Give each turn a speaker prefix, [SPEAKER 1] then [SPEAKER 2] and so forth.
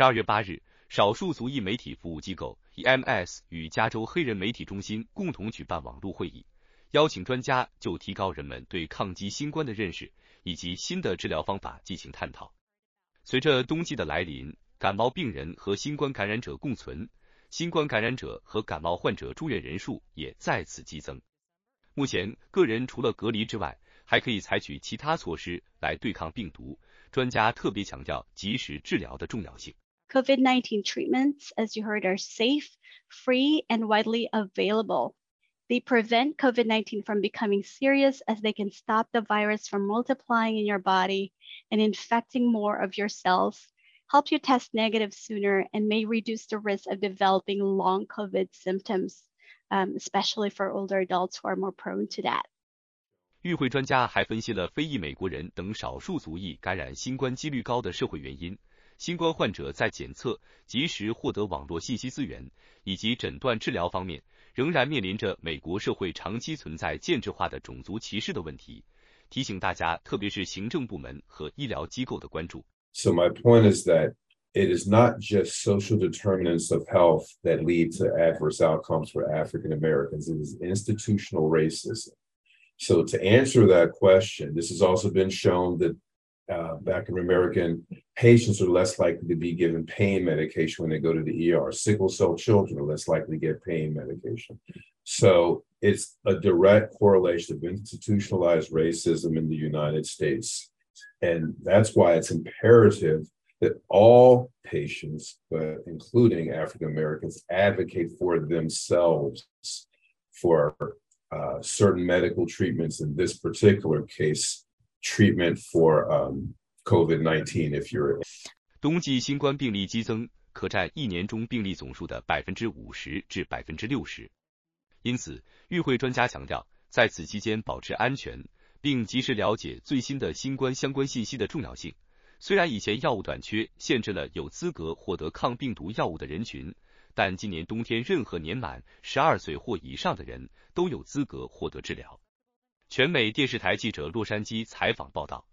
[SPEAKER 1] 十二月八日，少数族裔媒体服务机构 EMS 与加州黑人媒体中心共同举办网络会议，邀请专家就提高人们对抗击新冠的认识以及新的治疗方法进行探讨。随着冬季的来临，感冒病人和新冠感染者共存，新冠感染者和感冒患者住院人数也再次激增。目前，个人除了隔离之外，还可以采取其他措施来对抗病毒。专家特别强调及时治疗的重要性。
[SPEAKER 2] COVID-19 treatments, as you heard, are safe, free, and widely available. They prevent COVID-19 from becoming serious as they can stop the virus from multiplying in your body and infecting more of your cells, help you test negative sooner, and may reduce the risk of developing long COVID symptoms, um, especially for older adults who are more prone to that.
[SPEAKER 1] 与会专家还分析了非裔美国人等少数族裔感染新冠几率高的社会原因。 新冠患者在检测、及时获得网络信息资源以及诊断治疗方面，仍然面临着美国社会长期存在建制化的种族歧视的问题。提醒大家，特别是行政部门和医疗机构的关注。
[SPEAKER 3] So my point is that it is not just social determinants of health that lead to adverse outcomes for African Americans. It is institutional racism. So to answer that question, this has also been shown that uh, African American patients are less likely to be given pain medication when they go to the ER. Sickle cell children are less likely to get pain medication. So it's a direct correlation of institutionalized racism in the United States. And that's why it's imperative that all patients, but including African Americans, advocate for themselves for uh, certain medical treatments in this particular case, treatment for um, COVID-19 if you're
[SPEAKER 1] 冬季新冠病例激增，可占一年中病例总数的百分之五十至百分之六十。因此，与会专家强调，在此期间保持安全，并及时了解最新的新冠相关信息的重要性。虽然以前药物短缺限制了有资格获得抗病毒药物的人群，但今年冬天任何年满十二岁或以上的人都有资格获得治疗。全美电视台记者洛杉矶采访报道。